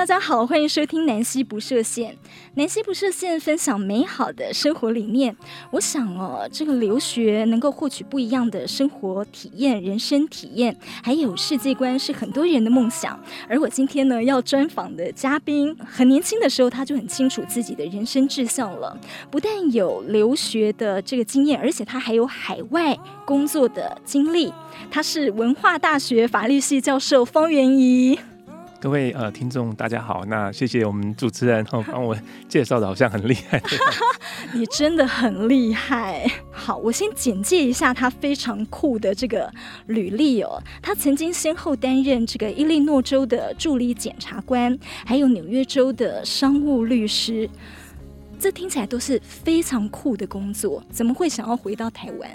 大家好，欢迎收听南希不设限。南希不设限，分享美好的生活理念。我想哦，这个留学能够获取不一样的生活体验、人生体验，还有世界观，是很多人的梦想。而我今天呢，要专访的嘉宾，很年轻的时候他就很清楚自己的人生志向了。不但有留学的这个经验，而且他还有海外工作的经历。他是文化大学法律系教授方元宜。各位呃听众大家好，那谢谢我们主持人哦 帮我介绍的好像很厉害，你真的很厉害。好，我先简介一下他非常酷的这个履历哦。他曾经先后担任这个伊利诺州的助理检察官，还有纽约州的商务律师。这听起来都是非常酷的工作，怎么会想要回到台湾？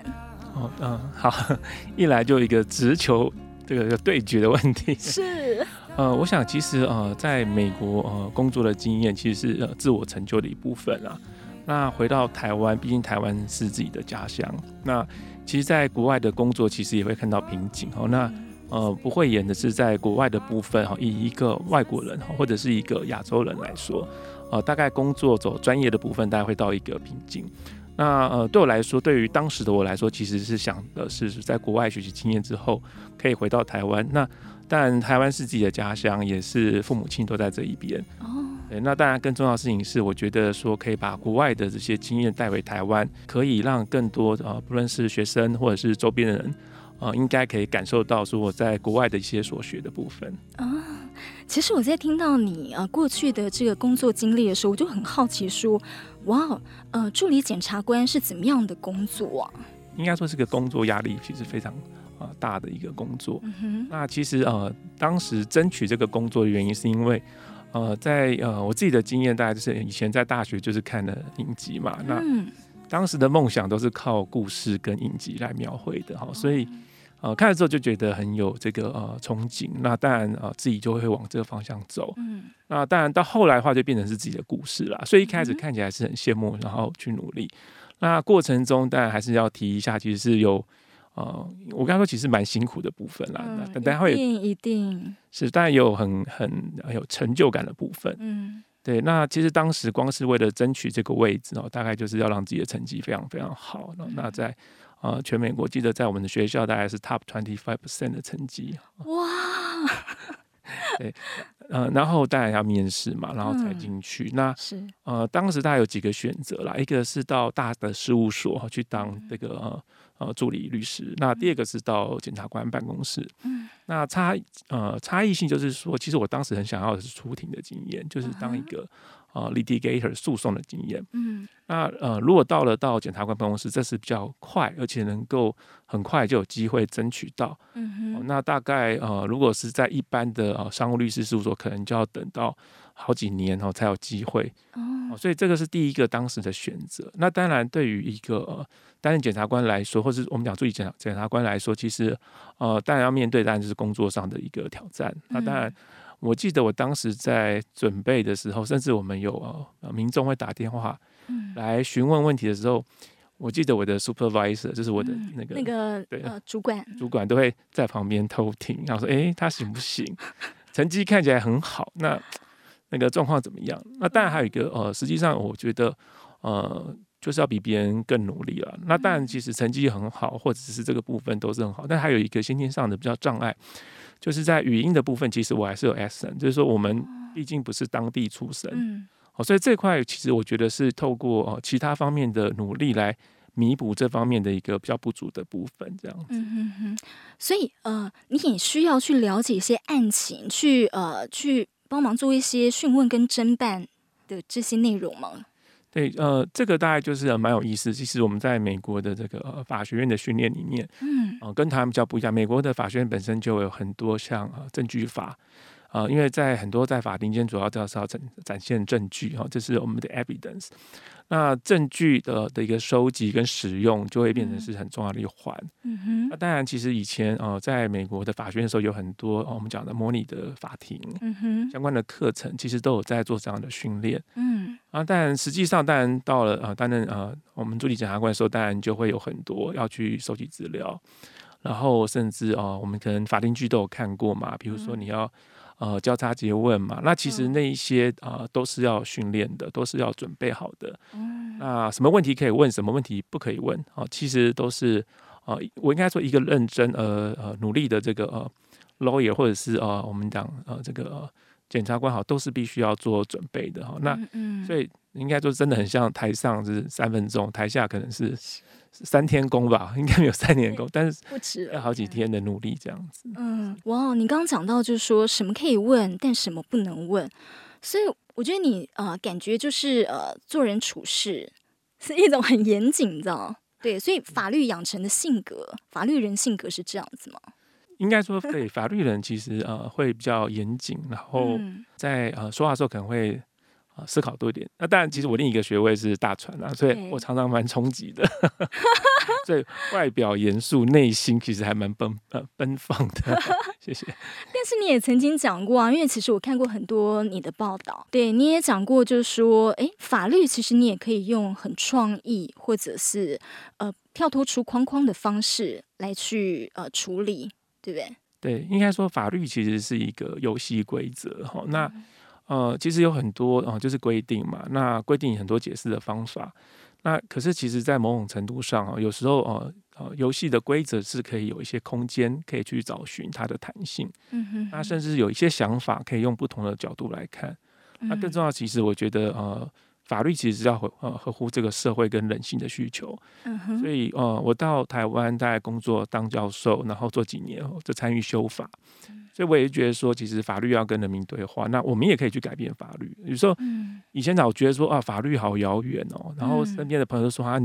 哦，嗯，好，一来就一个直球这个对决的问题是。呃，我想其实呃，在美国呃工作的经验其实是呃自我成就的一部分啊。那回到台湾，毕竟台湾是自己的家乡。那其实，在国外的工作其实也会看到瓶颈哦。那呃，不会演的是在国外的部分哈，以一个外国人或者是一个亚洲人来说，呃，大概工作走专业的部分，大概会到一个瓶颈。那呃，对我来说，对于当时的我来说，其实是想的是在国外学习经验之后，可以回到台湾。那但台湾是自己的家乡，也是父母亲都在这一边。哦，对，那当然更重要的事情是，我觉得说可以把国外的这些经验带回台湾，可以让更多呃，不论是学生或者是周边的人，呃，应该可以感受到说我在国外的一些所学的部分。啊、哦，其实我在听到你呃过去的这个工作经历的时候，我就很好奇说，哇，呃，助理检察官是怎么样的工作啊？应该说是个工作压力其实非常。啊，大的一个工作。嗯、那其实呃，当时争取这个工作的原因，是因为呃，在呃我自己的经验，大概就是以前在大学就是看了影集嘛。嗯、那当时的梦想都是靠故事跟影集来描绘的哈，所以呃看了之后就觉得很有这个呃憧憬。那当然呃自己就会往这个方向走。嗯。那当然到后来的话，就变成是自己的故事啦。所以一开始看起来是很羡慕，然后去努力。那过程中当然还是要提一下，其实是有。呃，我刚刚说其实蛮辛苦的部分啦，嗯、那但会一定一定是，当然也有很很很有成就感的部分。嗯，对。那其实当时光是为了争取这个位置哦，大概就是要让自己的成绩非常非常好。嗯、那在呃全美国，记得在我们的学校大概是 top twenty five percent 的成绩。哇！对，呃，然后当然要面试嘛，然后才进去。嗯、那是呃，当时大概有几个选择啦，一个是到大的事务所去当这个。呃呃，助理律师。那第二个是到检察官办公室。嗯，那差呃差异性就是说，其实我当时很想要的是出庭的经验，就是当一个呃 litigator 诉讼的经验。嗯，那呃如果到了到检察官办公室，这是比较快，而且能够很快就有机会争取到。嗯哼、呃，那大概呃如果是在一般的呃商务律师事务所，可能就要等到好几年后才有机会。哦，所以这个是第一个当时的选择。那当然，对于一个、呃担任检察官来说，或是我们讲助理检察检察官来说，其实呃，当然要面对，当然就是工作上的一个挑战。嗯、那当然，我记得我当时在准备的时候，甚至我们有呃民众会打电话来询问问题的时候，嗯、我记得我的 supervisor 就是我的那个、嗯、那个对呃主管主管都会在旁边偷听，然后说：“哎、欸，他行不行？成绩看起来很好，那那个状况怎么样？”那当然还有一个呃，实际上我觉得呃。就是要比别人更努力了。那当然，其实成绩很好，或者是这个部分都是很好。但还有一个先天上的比较障碍，就是在语音的部分，其实我还是有 accent，就是说我们毕竟不是当地出生，嗯，所以这块其实我觉得是透过其他方面的努力来弥补这方面的一个比较不足的部分，这样子。嗯嗯嗯。所以呃，你也需要去了解一些案情，去呃去帮忙做一些讯问跟侦办的这些内容吗？对，呃，这个大概就是蛮有意思。其实我们在美国的这个、呃、法学院的训练里面，嗯，呃，跟台湾比较不一样。美国的法学院本身就有很多像呃证据法。呃，因为在很多在法庭间，主要都是要展展现证据哈，这是我们的 evidence。那证据的的一个收集跟使用，就会变成是很重要的一环。嗯哼。那当然，其实以前呃，在美国的法学院的时候，有很多、呃、我们讲的模拟的法庭，嗯哼，相关的课程，其实都有在做这样的训练。嗯。啊，但实际上，当然到了呃，担任呃，我们助理检察官的时候，当然就会有很多要去收集资料，然后甚至啊、呃，我们可能法庭剧都有看过嘛，比如说你要。呃交叉詰问嘛。那其实那一些啊、呃、都是要训练的，都是要准备好的。嗯，那什么问题可以问，什么问题不可以问啊？其实都是啊、呃，我应该说一个认真呃呃努力的这个呃 lawyer 或者是呃我们讲呃这个。呃检察官好，都是必须要做准备的哈。那所以应该说真的很像台上是三分钟，台下可能是三天工吧，应该没有三年工，但是不止要好几天的努力这样子。嗯，哇，你刚刚讲到就是说什么可以问，但什么不能问，所以我觉得你呃感觉就是呃做人处事是一种很严谨，你知道？对，所以法律养成的性格，法律人性格是这样子吗？应该说，对法律人其实呃会比较严谨，然后在呃说话的时候可能会呃思考多一点。那当然，其实我另一个学位是大船啊，所以我常常蛮冲击的。所以外表严肃，内心其实还蛮奔呃奔放的。谢谢。但是你也曾经讲过啊，因为其实我看过很多你的报道，对你也讲过，就是说，哎，法律其实你也可以用很创意，或者是呃跳脱出框框的方式来去呃处理。对不对？对，应该说法律其实是一个游戏规则哈。那呃，其实有很多啊、呃，就是规定嘛。那规定很多解释的方法。那可是其实，在某种程度上啊，有时候呃呃，游戏的规则是可以有一些空间，可以去找寻它的弹性。嗯哼。那甚至有一些想法，可以用不同的角度来看。那更重要，其实我觉得呃。法律其实是要合呃合乎这个社会跟人性的需求，嗯哼，所以呃我到台湾大概工作当教授，然后做几年后就参与修法。所以我也觉得说，其实法律要跟人民对话，那我们也可以去改变法律。有时候，以前老觉得说啊，法律好遥远哦，然后身边的朋友说啊，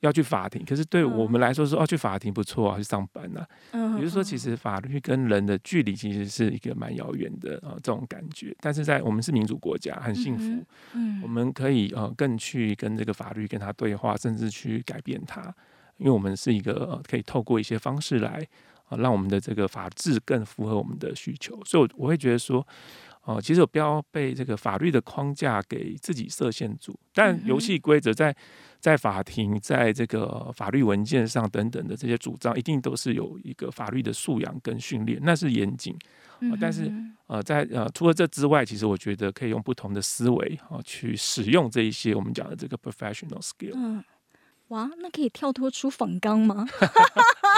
要去法庭。可是对我们来说说，哦，去法庭不错啊，去上班呐。也就是说，其实法律跟人的距离其实是一个蛮遥远的啊，这种感觉。但是在我们是民主国家，很幸福，我们可以呃更去跟这个法律跟他对话，甚至去改变它，因为我们是一个可以透过一些方式来。啊，让我们的这个法治更符合我们的需求，所以，我我会觉得说，哦，其实我不要被这个法律的框架给自己设限住。但游戏规则在在法庭，在这个法律文件上等等的这些主张，一定都是有一个法律的素养跟训练，那是严谨。但是，呃，在呃除了这之外，其实我觉得可以用不同的思维啊去使用这一些我们讲的这个 professional skill。哇，那可以跳脱出仿纲吗？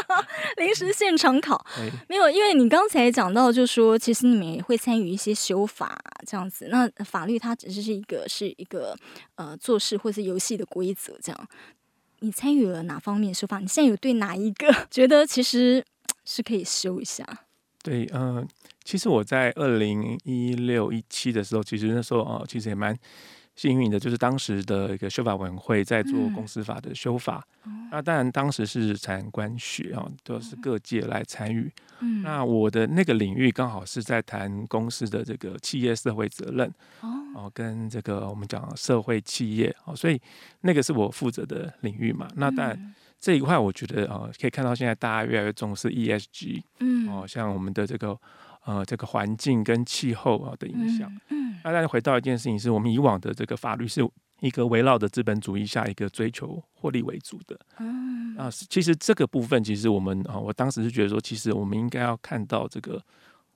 临时现场考没有，因为你刚才讲到，就是说其实你们也会参与一些修法这样子。那法律它只是是一个是一个呃做事或是游戏的规则这样。你参与了哪方面修法？你现在有对哪一个 觉得其实是可以修一下？对，嗯、呃，其实我在二零一六一七的时候，其实那时候哦，其实也蛮。幸运的就是当时的一个修法委员会在做公司法的修法，嗯、那当然当时是产官学啊，都是各界来参与。嗯、那我的那个领域刚好是在谈公司的这个企业社会责任哦，跟这个我们讲社会企业哦，所以那个是我负责的领域嘛。那当然这一块我觉得啊，可以看到现在大家越来越重视 ESG，嗯，哦，像我们的这个。呃，这个环境跟气候啊的影响。嗯，那大家回到一件事情，是我们以往的这个法律是一个围绕着资本主义下一个追求获利为主的。嗯，啊，其实这个部分，其实我们啊，我当时是觉得说，其实我们应该要看到这个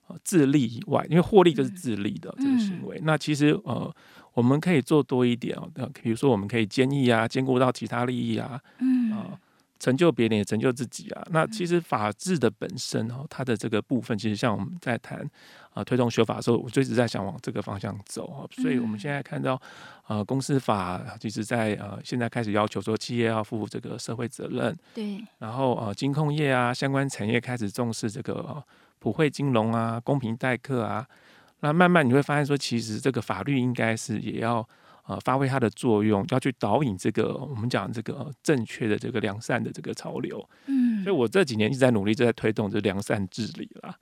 呃自利以外，因为获利就是自利的这个行为。那其实呃，我们可以做多一点啊，比如说我们可以兼益啊，兼顾到其他利益啊。嗯啊。成就别人也成就自己啊！那其实法治的本身哦，它的这个部分，其实像我们在谈啊推动修法的时候，我就一直在想往这个方向走啊。所以我们现在看到呃公司法，其实在呃现在开始要求说企业要负这个社会责任，对。然后呃金控业啊相关产业开始重视这个普惠金融啊公平待客啊。那慢慢你会发现说，其实这个法律应该是也要。呃，发挥它的作用，要去导引这个我们讲这个正确的这个良善的这个潮流。嗯，所以我这几年一直在努力，就在推动这良善治理啦。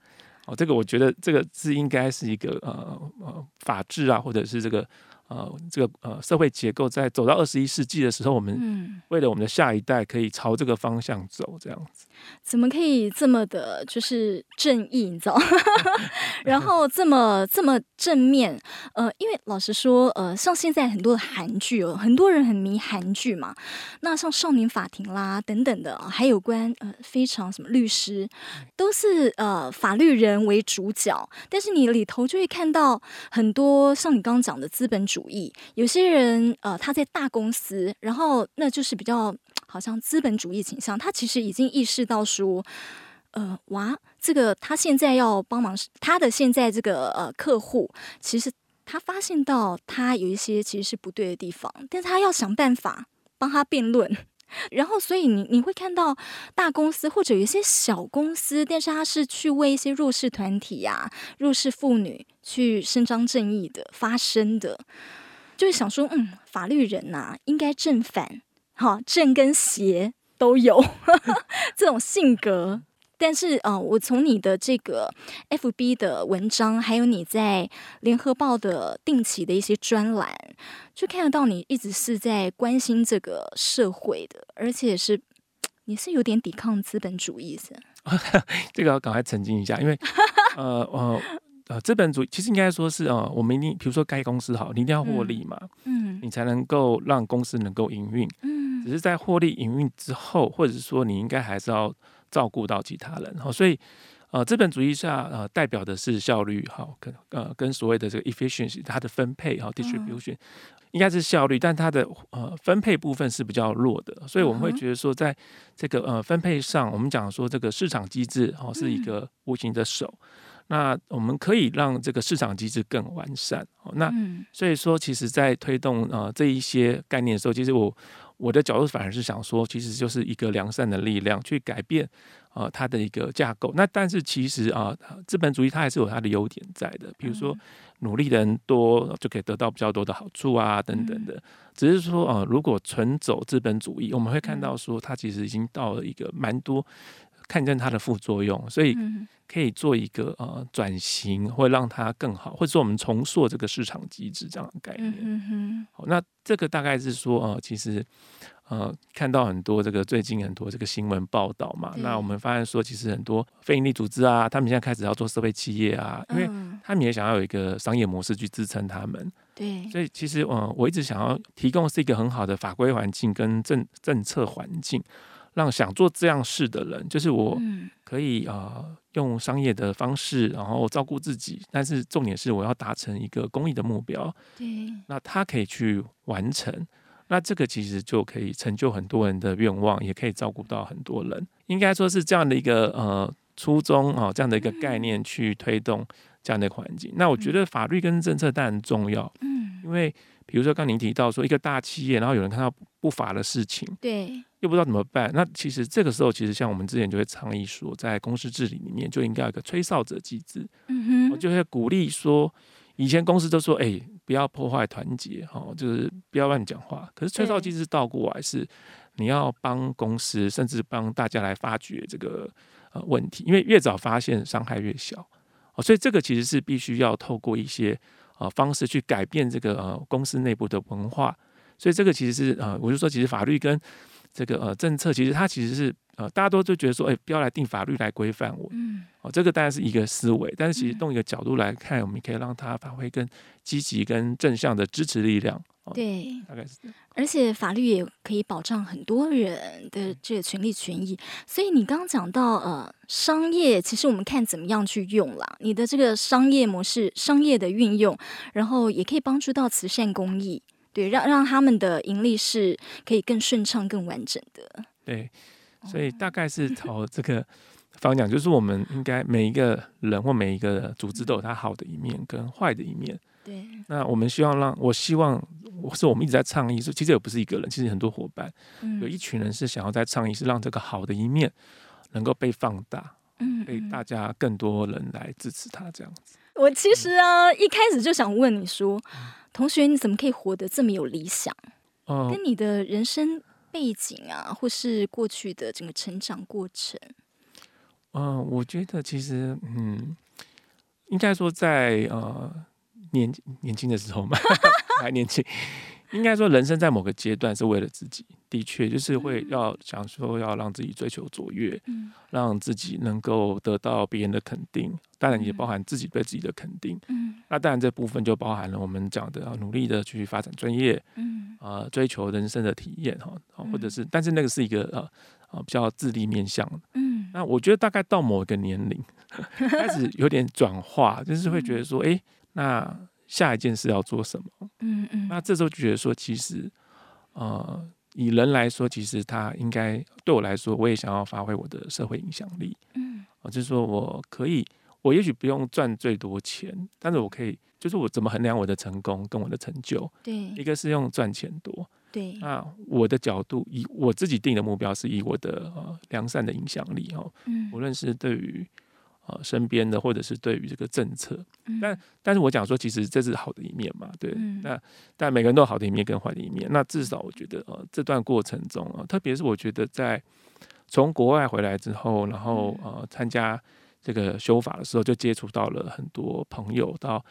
哦，这个我觉得这个是应该是一个呃呃法治啊，或者是这个呃，这个呃社会结构在走到二十一世纪的时候，我们为了我们的下一代可以朝这个方向走，这样子。怎么可以这么的，就是正义，你知道？然后这么这么正面，呃，因为老实说，呃，像现在很多的韩剧哦，很多人很迷韩剧嘛。那像《少年法庭》啦等等的，还有关呃非常什么律师，都是呃法律人为主角，但是你里头就会看到很多像你刚刚讲的资本主义。主义，有些人呃，他在大公司，然后那就是比较好像资本主义倾向。他其实已经意识到说，呃，哇，这个他现在要帮忙，他的现在这个呃客户，其实他发现到他有一些其实是不对的地方，但是他要想办法帮他辩论。然后，所以你你会看到大公司或者有一些小公司，但是他是去为一些弱势团体呀、啊、弱势妇女去伸张正义的、发声的，就是想说，嗯，法律人呐、应该正反，哈，正跟邪都有呵呵 这种性格。但是，呃，我从你的这个 FB 的文章，还有你在联合报的定期的一些专栏，就看得到你一直是在关心这个社会的，而且是你是有点抵抗资本主义的。这个要赶快澄清一下，因为呃呃呃，资本主义其实应该说是呃，我们一定，比如说开公司好，你一定要获利嘛，嗯，你才能够让公司能够营运，嗯，只。是在获利营运之后，或者是说你应该还是要。照顾到其他人，好，所以呃，资本主义下呃，代表的是效率，好，跟呃，跟所谓的这个 efficiency，它的分配哈，distribution，应该是效率，但它的呃分配部分是比较弱的，所以我们会觉得说，在这个呃分配上，我们讲说这个市场机制哦是一个无形的手，那我们可以让这个市场机制更完善，那所以说，其实在推动呃这一些概念的时候，其实我。我的角度反而是想说，其实就是一个良善的力量去改变，呃，它的一个架构。那但是其实啊，资本主义它还是有它的优点在的，比如说努力的人多就可以得到比较多的好处啊，等等的。只是说，呃，如果纯走资本主义，我们会看到说，它其实已经到了一个蛮多看见它的副作用，所以。可以做一个呃转型，会让它更好，或者说我们重塑这个市场机制这样的概念。好，那这个大概是说呃，其实呃看到很多这个最近很多这个新闻报道嘛，那我们发现说，其实很多非营利组织啊，他们现在开始要做社会企业啊，因为他们也想要有一个商业模式去支撑他们。对。所以其实呃，我一直想要提供是一个很好的法规环境跟政政策环境。让想做这样事的人，就是我可以啊、呃、用商业的方式，然后照顾自己，但是重点是我要达成一个公益的目标。对，那他可以去完成，那这个其实就可以成就很多人的愿望，也可以照顾到很多人。应该说是这样的一个呃初衷啊，这样的一个概念去推动这样的环境。那我觉得法律跟政策当然重要，嗯，因为比如说刚您提到说一个大企业，然后有人看到不法的事情，对。又不知道怎么办，那其实这个时候，其实像我们之前就会倡议说，在公司治理里面就应该有一个吹哨者机制，嗯哼，我就会鼓励说，以前公司都说，哎、欸，不要破坏团结，哈，就是不要乱讲话。可是吹哨机制倒过来是，你要帮公司，甚至帮大家来发掘这个呃问题，因为越早发现伤害越小，哦，所以这个其实是必须要透过一些呃方式去改变这个呃公司内部的文化。所以这个其实是呃，我就说，其实法律跟这个呃政策，其实它其实是呃，大家都就觉得说，哎，不要来定法律来规范我，嗯，哦，这个当然是一个思维，但是其实动一个角度来看，我们可以让它发挥更积极、跟正向的支持力量。对，大概是。而且法律也可以保障很多人的这个权利权益。所以你刚刚讲到呃，商业其实我们看怎么样去用啦，你的这个商业模式、商业的运用，然后也可以帮助到慈善公益。对，让让他们的盈利是可以更顺畅、更完整的。对，所以大概是朝这个方向，就是我们应该每一个人或每一个组织都有它好的一面跟坏的一面。对，那我们希望让，我希望，我是我们一直在倡议，说其实也不是一个人，其实很多伙伴，有一群人是想要在倡议，是让这个好的一面能够被放大，嗯，被大家更多人来支持他这样子。我其实啊，一开始就想问你说。同学，你怎么可以活得这么有理想？哦，跟你的人生背景啊，或是过去的整个成长过程。嗯，我觉得其实，嗯，应该说在呃年年轻的时候嘛，还年轻。应该说，人生在某个阶段是为了自己，的确就是会要想说要让自己追求卓越，嗯，让自己能够得到别人的肯定，当然也包含自己对自己的肯定，嗯，那当然这部分就包含了我们讲的要努力的去发展专业，嗯，啊，追求人生的体验哈，或者是，但是那个是一个呃呃比较自立面向，嗯，那我觉得大概到某一个年龄 开始有点转化，就是会觉得说，哎，那。下一件事要做什么？嗯嗯，那这时候就觉得说，其实，呃，以人来说，其实他应该对我来说，我也想要发挥我的社会影响力。嗯，啊，就是说我可以，我也许不用赚最多钱，但是我可以，就是我怎么衡量我的成功跟我的成就？对，一个是用赚钱多，对。那我的角度，以我自己定的目标，是以我的呃良善的影响力哦，嗯，无论是对于。呃，身边的或者是对于这个政策，嗯、但但是我讲说，其实这是好的一面嘛，对。嗯、那但每个人都有好的一面跟坏的一面。那至少我觉得，呃，这段过程中啊，特别是我觉得在从国外回来之后，然后呃参加这个修法的时候，就接触到了很多朋友，到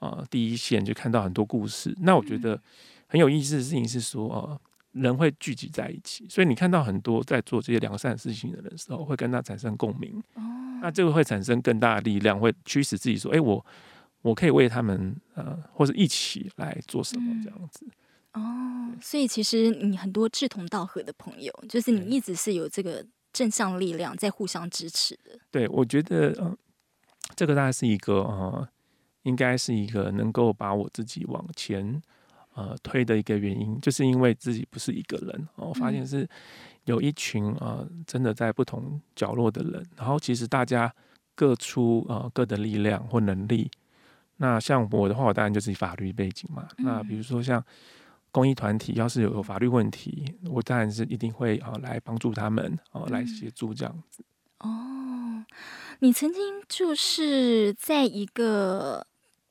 呃第一线就看到很多故事。那我觉得很有意思的事情是说，呃，人会聚集在一起，所以你看到很多在做这些良善事情的人的时候，会跟他产生共鸣。哦那这个会产生更大的力量，会驱使自己说：“哎，我我可以为他们呃，或者一起来做什么这样子。”哦，所以其实你很多志同道合的朋友，就是你一直是有这个正向力量在互相支持的。对，我觉得呃，这个大概是一个呃，应该是一个能够把我自己往前呃推的一个原因，就是因为自己不是一个人，我发现是。有一群啊、呃，真的在不同角落的人，然后其实大家各出啊、呃、各的力量或能力。那像我的话，我当然就是法律背景嘛。嗯、那比如说像公益团体，要是有有法律问题，我当然是一定会啊、呃、来帮助他们，啊、呃、来协助这样子。哦，你曾经就是在一个。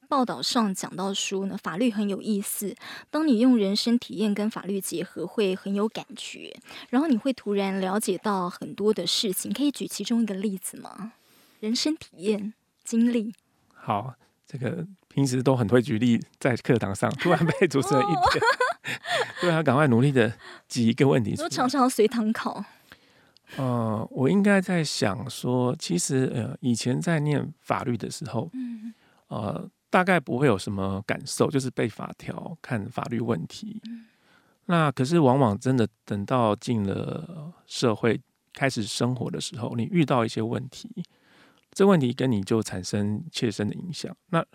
报道上讲到说呢，法律很有意思。当你用人生体验跟法律结合，会很有感觉，然后你会突然了解到很多的事情。可以举其中一个例子吗？人生体验经历。好，这个平时都很会举例，在课堂上突然被主持人一点 对啊，赶快努力的挤一个问题。我常常随堂考。呃，我应该在想说，其实呃，以前在念法律的时候，嗯，呃。大概不会有什么感受，就是背法条、看法律问题。那可是往往真的等到进了社会、开始生活的时候，你遇到一些问题，这问题跟你就产生切身的影响。那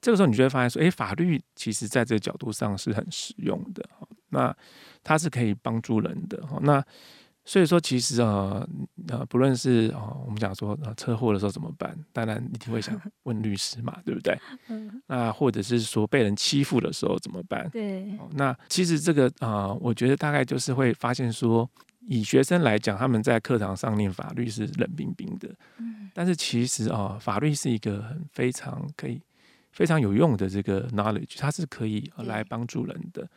这个时候你就会发现说，诶，法律其实在这个角度上是很实用的。那它是可以帮助人的。那所以说，其实啊，呃，不论是啊，我们讲说啊，车祸的时候怎么办？当然一定会想 问律师嘛，对不对？嗯。那或者是说被人欺负的时候怎么办？对。那其实这个啊，我觉得大概就是会发现说，以学生来讲，他们在课堂上念法律是冷冰冰的。嗯。但是其实啊，法律是一个很非常可以非常有用的这个 knowledge，它是可以来帮助人的。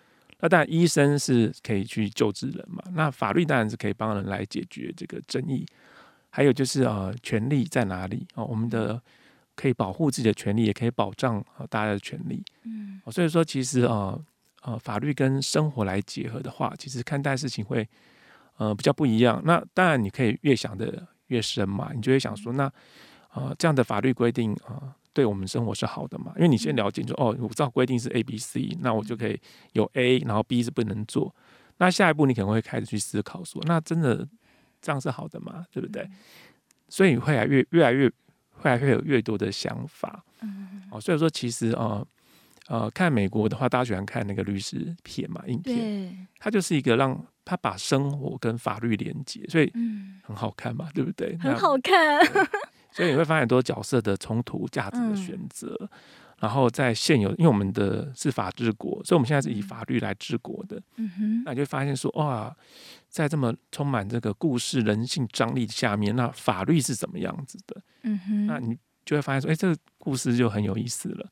那当然，医生是可以去救治人嘛。那法律当然是可以帮人来解决这个争议。还有就是呃，权利在哪里哦？我们的可以保护自己的权利，也可以保障啊大家的权利。嗯，所以说其实呃呃，法律跟生活来结合的话，其实看待事情会呃比较不一样。那当然，你可以越想的越深嘛，你就会想说，那呃这样的法律规定啊。对我们生活是好的嘛？因为你先了解就，哦，我知道规定是 A、B、C，那我就可以有 A，然后 B 是不能做。那下一步你可能会开始去思考说，那真的这样是好的吗？对不对？所以会来越越来越，会来越有越多的想法。哦，所以说其实呃呃，看美国的话，大家喜欢看那个律师片嘛，影片，它就是一个让他把生活跟法律连接，所以很好看嘛，对不对？很好看。所以你会发现很多角色的冲突、价值的选择，嗯、然后在现有，因为我们的是法治国，所以我们现在是以法律来治国的。嗯哼，那你就会发现说，哇，在这么充满这个故事、人性张力下面，那法律是怎么样子的？嗯哼，那你就会发现说，哎，这个故事就很有意思了。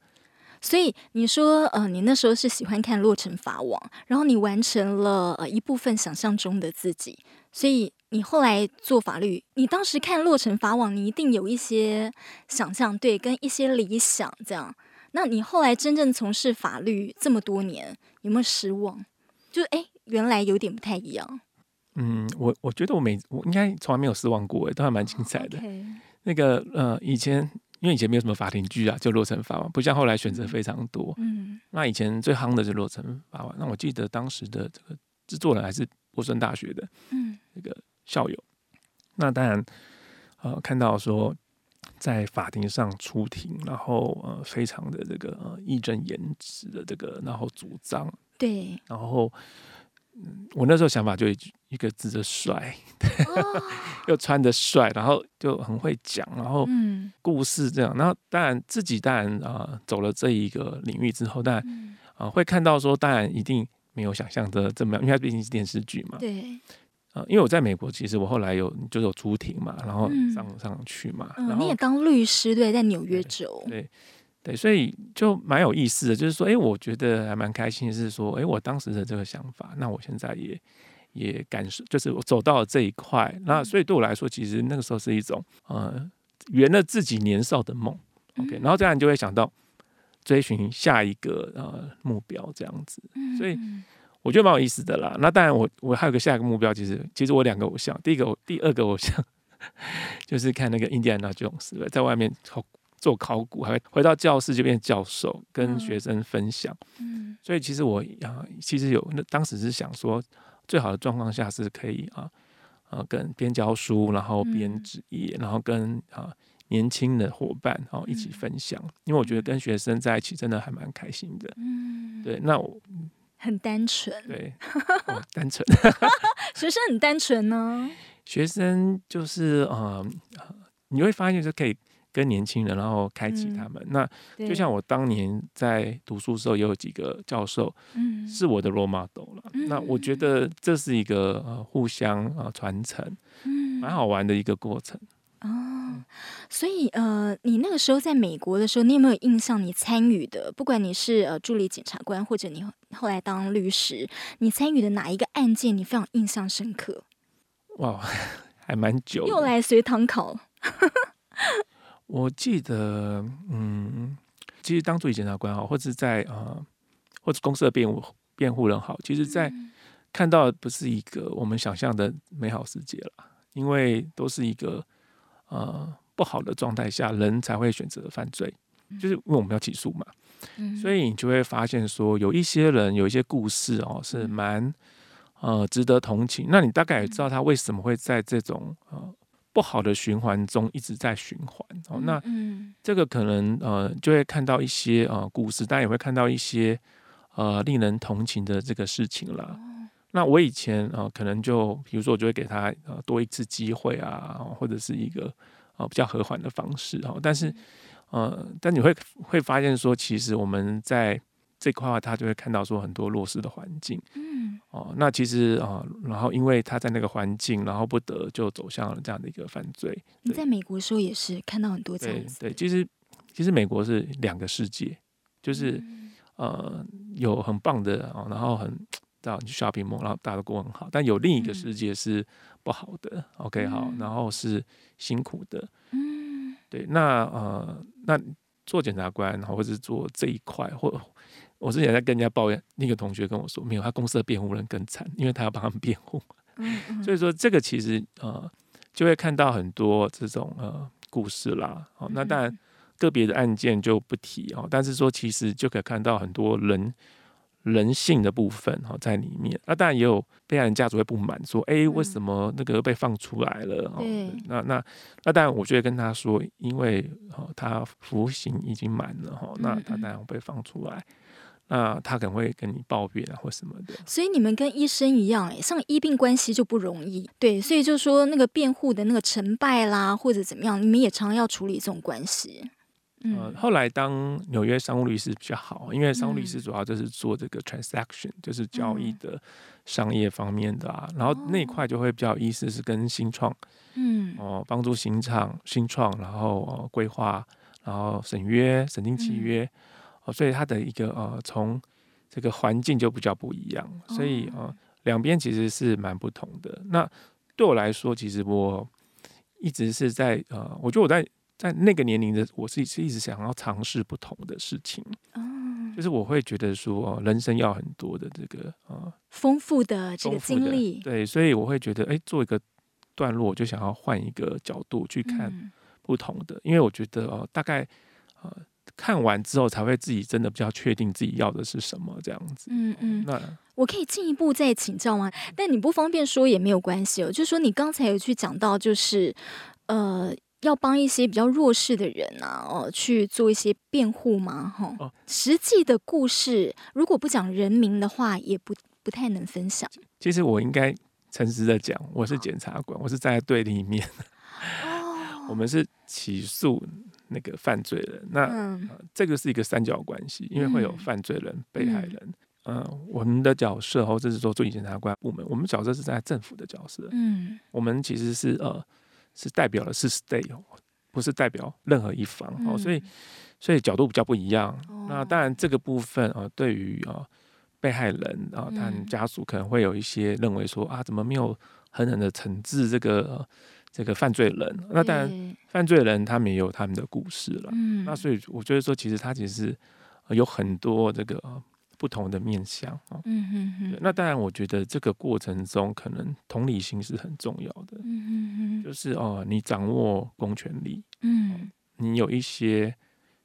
所以你说，呃，你那时候是喜欢看《洛城法网》，然后你完成了呃一部分想象中的自己，所以你后来做法律，你当时看《洛城法网》，你一定有一些想象，对，跟一些理想这样。那你后来真正从事法律这么多年，有没有失望？就哎，原来有点不太一样。嗯，我我觉得我每我应该从来没有失望过，哎，都还蛮精彩的。那个呃，以前因为以前没有什么法庭剧啊，就《洛城法网》，不像后来选择非常多。嗯，那以前最夯的就是《洛城法网》。那我记得当时的这个制作人还是波士顿大学的，嗯，那个校友。那当然，呃，看到说在法庭上出庭，然后呃，非常的这个呃义正言辞的这个，然后主张，对，然后。嗯，我那时候想法就一一个字的帅，哦、又穿的帅，然后就很会讲，然后故事这样，然后当然自己当然啊、呃、走了这一个领域之后，当然啊、呃、会看到说，当然一定没有想象的这么样，因为它毕竟是电视剧嘛。对。啊、呃，因为我在美国，其实我后来有就是有出庭嘛，然后上上去嘛。嗯、然后你也当律师对，在纽约州。对。对对，所以就蛮有意思的，就是说，哎，我觉得还蛮开心的是说，哎，我当时的这个想法，那我现在也也感受，就是我走到了这一块，那所以对我来说，其实那个时候是一种呃圆了自己年少的梦，OK，然后这样就会想到追寻下一个呃目标这样子，所以我觉得蛮有意思的啦。那当然我，我我还有个下一个目标，其实其实我两个偶像，第一个第二个偶像 就是看那个印第安纳琼斯在外面考。做考古，还会回到教室就变教授，跟学生分享。嗯，所以其实我啊，其实有那当时是想说，最好的状况下是可以啊啊，跟边教书，然后边职业，然后跟啊年轻的伙伴然后一起分享。因为我觉得跟学生在一起真的还蛮开心的。嗯，对，那我很单纯，对，单纯，学生很单纯呢。学生就是啊，你会发现就可以。跟年轻人，然后开启他们。嗯、那就像我当年在读书的时候，也有几个教授，嗯是我的 role model 了。嗯、那我觉得这是一个呃互相啊传承，嗯蛮好玩的一个过程。哦，所以呃，你那个时候在美国的时候，你有没有印象？你参与的，不管你是呃助理检察官，或者你后来当律师，你参与的哪一个案件，你非常印象深刻？哇，还蛮久。又来随堂考。我记得，嗯，其实当助理检察官好，或者在呃，或者公司的辩护辩护人好，其实，在看到不是一个我们想象的美好世界了，因为都是一个呃不好的状态下，人才会选择犯罪，就是因为我们要起诉嘛，所以你就会发现说，有一些人有一些故事哦，是蛮呃值得同情。那你大概也知道他为什么会在这种呃。不好的循环中一直在循环哦，那这个可能呃就会看到一些呃故事，但也会看到一些呃令人同情的这个事情了。那我以前呃可能就比如说我就会给他呃多一次机会啊，或者是一个呃比较和缓的方式哈。但是呃但你会会发现说，其实我们在这块话，他就会看到说很多弱势的环境，嗯，哦，那其实啊，然后因为他在那个环境，然后不得就走向了这样的一个犯罪。你在美国的时候也是看到很多这样子。对，对，其实其实美国是两个世界，就是、嗯、呃有很棒的啊，然后很到你去 shopping mall，然后大家都过很好，但有另一个世界是不好的。嗯、OK，好，然后是辛苦的。嗯，对，那呃那做检察官，然后或者是做这一块或。我之前在跟人家抱怨，那个同学跟我说，没有，他公司的辩护人更惨，因为他要帮他们辩护。嗯嗯，所以说这个其实呃，就会看到很多这种呃故事啦。哦，那当然个别的案件就不提哦，但是说其实就可以看到很多人人性的部分哈在里面。那当然也有被害人家族会不满，说哎，为什么那个被放出来了？那那那当然，我就会跟他说，因为哦他服刑已经满了哈，那他当然会被放出来。那他可能会跟你抱怨啊，或什么的。所以你们跟医生一样，哎，像医病关系就不容易。对，所以就说那个辩护的那个成败啦，或者怎么样，你们也常常要处理这种关系。嗯、呃，后来当纽约商务律师比较好，因为商务律师主要就是做这个 transaction，、嗯、就是交易的商业方面的啊。嗯、然后那一块就会比较有意思，是跟新创，嗯，哦、呃，帮助新创新创，然后呃规划，然后审约、审定契约。嗯哦，所以它的一个呃，从这个环境就比较不一样，所以呃，两边其实是蛮不同的。那对我来说，其实我一直是在呃，我觉得我在在那个年龄的我是是一直想要尝试不同的事情，哦，就是我会觉得说人生要很多的这个呃丰富的这个经历，对，所以我会觉得哎，做一个段落，我就想要换一个角度去看不同的，嗯、因为我觉得哦，大概呃看完之后才会自己真的比较确定自己要的是什么这样子，嗯嗯，那我可以进一步再请教吗？但你不方便说也没有关系哦，就是说你刚才有去讲到，就是呃。要帮一些比较弱势的人啊，哦，去做一些辩护吗？哈、哦，实际的故事如果不讲人名的话，也不不太能分享。其实我应该诚实的讲，我是检察官，哦、我是站在对立面。哦，我们是起诉那个犯罪人，那、嗯呃、这个是一个三角关系，因为会有犯罪人、嗯、被害人。嗯、呃，我们的角色，或者是说，助理检察官部门，我们角色是在政府的角色。嗯，我们其实是呃。是代表的是 state，不是代表任何一方哦，所以所以角度比较不一样。那当然这个部分啊，对于啊被害人啊，他们家属可能会有一些认为说啊，怎么没有狠狠的惩治这个这个犯罪人？那当然犯罪人他们也有他们的故事了。那所以我觉得说，其实他其实有很多这个。不同的面向啊，嗯哼哼，那当然，我觉得这个过程中可能同理心是很重要的，嗯哼哼，就是哦，你掌握公权力，嗯，你有一些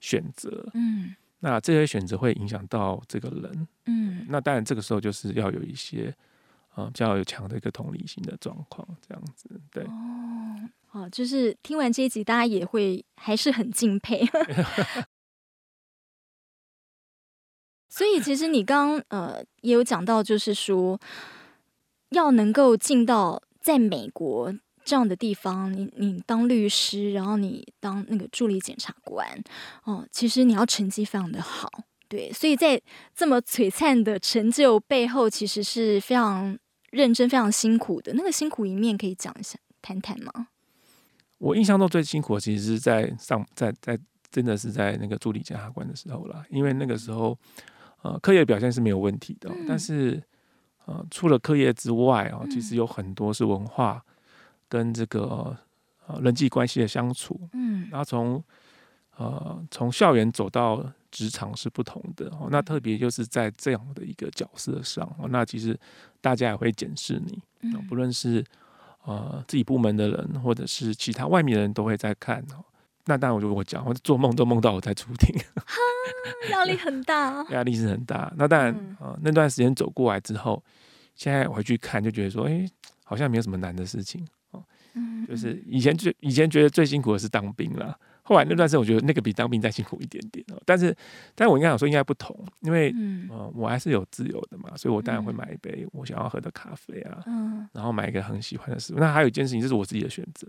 选择，嗯，那这些选择会影响到这个人，嗯，那当然这个时候就是要有一些呃比较有强的一个同理心的状况，这样子，对，哦，哦，就是听完这一集，大家也会还是很敬佩。所以，其实你刚呃也有讲到，就是说要能够进到在美国这样的地方，你你当律师，然后你当那个助理检察官，哦、其实你要成绩非常的好，对。所以在这么璀璨的成就背后，其实是非常认真、非常辛苦的。那个辛苦一面可以讲一下、谈谈吗？我印象中最辛苦，其实是在上在在真的是在那个助理检察官的时候啦，因为那个时候。呃，课业表现是没有问题的，但是呃，除了课业之外啊，其实有很多是文化跟这个呃人际关系的相处，嗯，然后从呃从校园走到职场是不同的哦。那特别就是在这样的一个角色上哦，那其实大家也会检视你，不论是呃自己部门的人，或者是其他外面的人都会在看哦。那当然，我就我讲，我做梦都梦到我在出庭，压力很大，压力是很大。那当然，呃，那段时间走过来之后，现在回去看，就觉得说，哎、欸，好像没有什么难的事情哦。嗯，就是以前最以前觉得最辛苦的是当兵了，后来那段时间我觉得那个比当兵再辛苦一点点哦。但是，但我应该想说应该不同，因为嗯、呃，我还是有自由的嘛，所以我当然会买一杯我想要喝的咖啡啊，嗯，然后买一个很喜欢的食物。那还有一件事情，这是我自己的选择。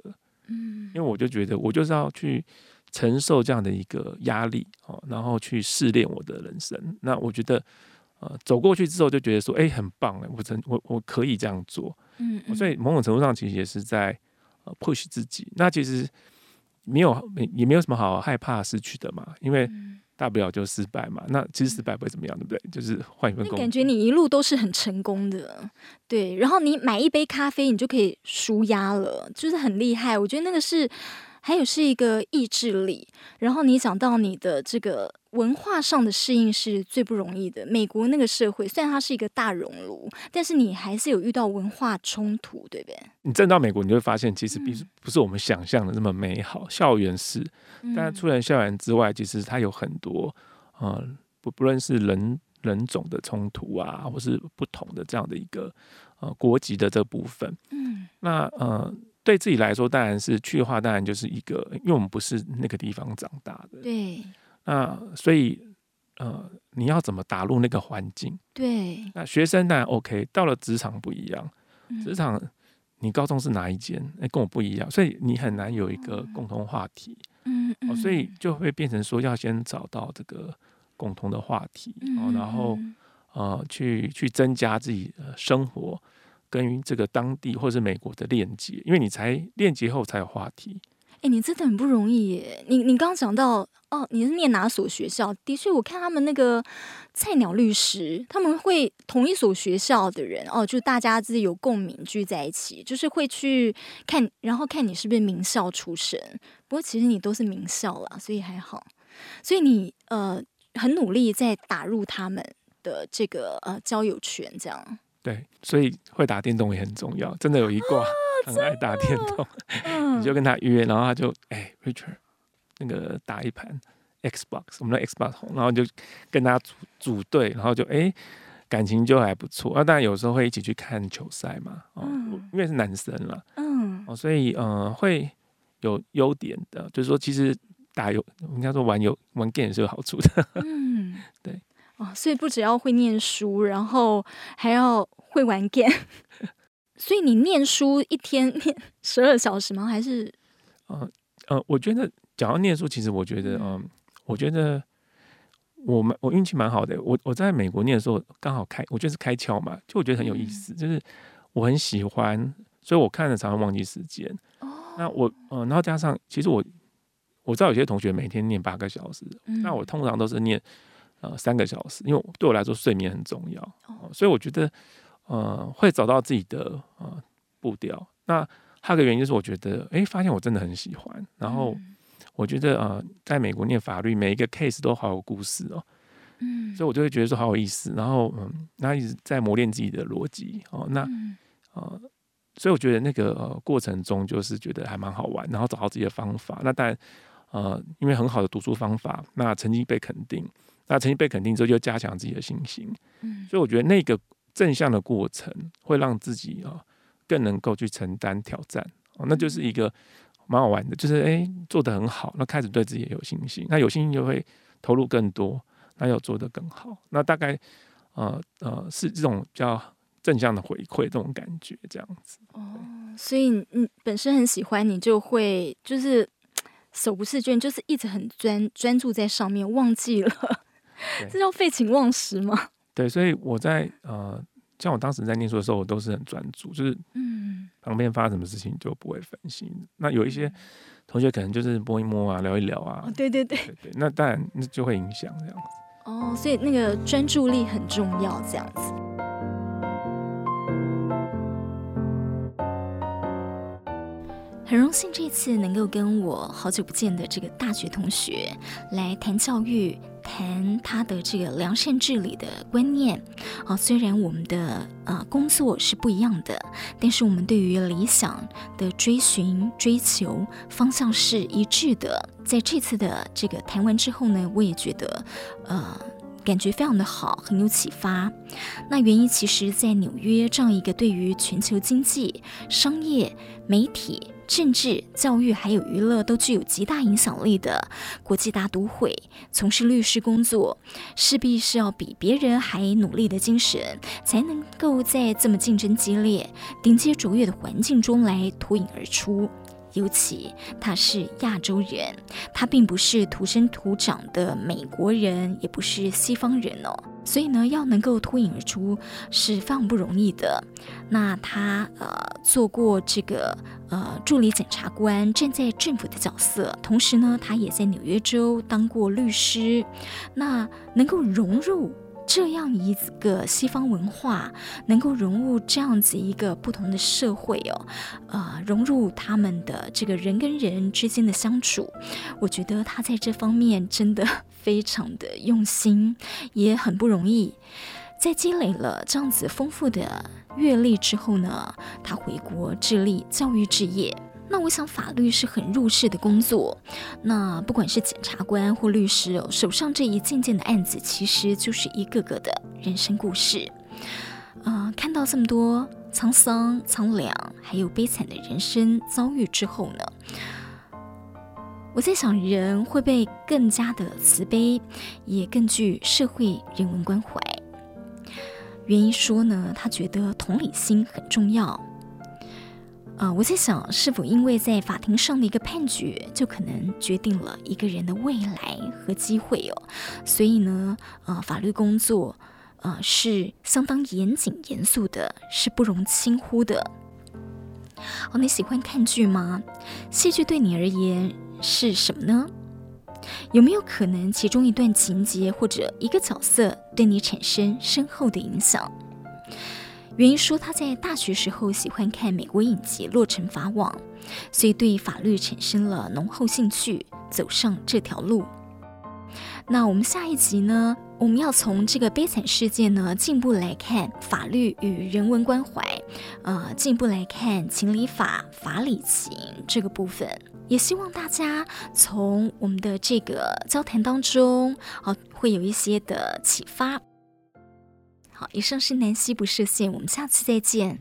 嗯，因为我就觉得我就是要去承受这样的一个压力哦，然后去试炼我的人生。那我觉得，呃，走过去之后就觉得说，哎，很棒哎，我真我我可以这样做。嗯，嗯，所以某种程度上其实也是在呃 push 自己。那其实没有没也没有什么好害怕失去的嘛，因为。大不了就失败嘛，那其实失败不会怎么样，对不对？就是换一份工作。感觉你一路都是很成功的，对。然后你买一杯咖啡，你就可以舒压了，就是很厉害。我觉得那个是。还有是一个意志力，然后你讲到你的这个文化上的适应是最不容易的。美国那个社会虽然它是一个大熔炉，但是你还是有遇到文化冲突，对不对？你站到美国，你就会发现其实并不是我们想象的那么美好。嗯、校园是，但除了校园之外，其实它有很多呃不不论是人人种的冲突啊，或是不同的这样的一个呃国籍的这部分。嗯，那呃。对自己来说，当然是去的话，当然就是一个，因为我们不是那个地方长大的。对。那所以，呃，你要怎么打入那个环境？对。那学生当然 OK，到了职场不一样。职场，你高中是哪一间？哎，跟我不一样，所以你很难有一个共同话题。嗯嗯。所以就会变成说，要先找到这个共同的话题，然后呃，去去增加自己的生活。跟这个当地或者是美国的链接，因为你才链接后才有话题。哎、你真的很不容易耶！你你刚刚讲到哦，你是念哪所学校？的确，我看他们那个菜鸟律师，他们会同一所学校的人哦，就大家自己有共鸣聚在一起，就是会去看，然后看你是不是名校出身。不过其实你都是名校啦，所以还好。所以你呃很努力在打入他们的这个呃交友圈，这样。对，所以会打电动也很重要。真的有一挂很爱打电动，啊、你就跟他约，然后他就哎、欸、，Richard，那个打一盘 Xbox，我们的 Xbox 红，然后就跟他组组队，然后就哎、欸，感情就还不错。啊，当然有时候会一起去看球赛嘛，哦，嗯、因为是男生了，嗯，哦，所以呃会有优点的，就是说其实打游，应该说玩游玩 game 是有好处的，嗯，对。哦，所以不只要会念书，然后还要会玩 game。所以你念书一天念 十二小时吗？还是？呃呃，我觉得讲到念书，其实我觉得，嗯、呃，我觉得我们我运气蛮好的。我我在美国念的时候刚好开，我觉得是开窍嘛，就我觉得很有意思，嗯、就是我很喜欢，所以我看了常常忘记时间。哦。那我呃，然后加上其实我我知道有些同学每天念八个小时，嗯、那我通常都是念。呃，三个小时，因为对我来说睡眠很重要，呃、所以我觉得呃会找到自己的呃步调。那还有个原因就是我觉得，哎、欸，发现我真的很喜欢。然后我觉得呃，在美国念法律，每一个 case 都好有故事哦，嗯，所以我就会觉得说好有意思。然后嗯，那一直在磨练自己的逻辑哦，那呃，所以我觉得那个呃过程中就是觉得还蛮好玩，然后找到自己的方法。那当然呃，因为很好的读书方法，那成绩被肯定。那成绩被肯定之后，就加强自己的信心。嗯，所以我觉得那个正向的过程会让自己啊更能够去承担挑战。哦，那就是一个蛮好玩的，就是哎做得很好，那开始对自己也有信心。那有信心就会投入更多，那要做得更好。那大概呃呃是这种比较正向的回馈，这种感觉这样子。哦，所以你本身很喜欢，你就会就是 手不释卷，就是一直很专专注在上面，忘记了。对这叫废寝忘食吗？对，所以我在呃，像我当时在念书的时候，我都是很专注，就是嗯，旁边发生什么事情就不会分心。嗯、那有一些同学可能就是摸一摸啊，聊一聊啊，哦、对对对，对对，那当然那就会影响这样子。哦，所以那个专注力很重要，这样子。很荣幸这次能够跟我好久不见的这个大学同学来谈教育，谈他的这个良善治理的观念。啊，虽然我们的呃工作是不一样的，但是我们对于理想的追寻、追求方向是一致的。在这次的这个谈完之后呢，我也觉得呃感觉非常的好，很有启发。那原因其实，在纽约这样一个对于全球经济、商业、媒体。政治、教育还有娱乐都具有极大影响力的国际大都会，从事律师工作，势必是要比别人还努力的精神，才能够在这么竞争激烈、顶尖卓越的环境中来脱颖而出。尤其他是亚洲人，他并不是土生土长的美国人，也不是西方人哦。所以呢，要能够脱颖而出是非常不容易的。那他呃做过这个呃助理检察官，站在政府的角色，同时呢，他也在纽约州当过律师。那能够融入。这样一个西方文化能够融入这样子一个不同的社会哦，呃，融入他们的这个人跟人之间的相处，我觉得他在这方面真的非常的用心，也很不容易。在积累了这样子丰富的阅历之后呢，他回国致力教育事业。那我想法律是很入世的工作，那不管是检察官或律师，手上这一件件的案子，其实就是一个个的人生故事。呃，看到这么多沧桑、苍凉，还有悲惨的人生遭遇之后呢，我在想，人会被更加的慈悲，也更具社会人文关怀。原因说呢，他觉得同理心很重要。啊、我在想，是否因为在法庭上的一个判决，就可能决定了一个人的未来和机会哦？所以呢，呃，法律工作，呃，是相当严谨严肃的，是不容轻忽的。哦，你喜欢看剧吗？戏剧对你而言是什么呢？有没有可能其中一段情节或者一个角色对你产生深厚的影响？原因说他在大学时候喜欢看美国影集《洛城法网》，所以对法律产生了浓厚兴趣，走上这条路。那我们下一集呢，我们要从这个悲惨事件呢进一步来看法律与人文关怀，呃，进一步来看情理法、法理情这个部分。也希望大家从我们的这个交谈当中，啊、会有一些的启发。好，以上是南希不设限，我们下次再见。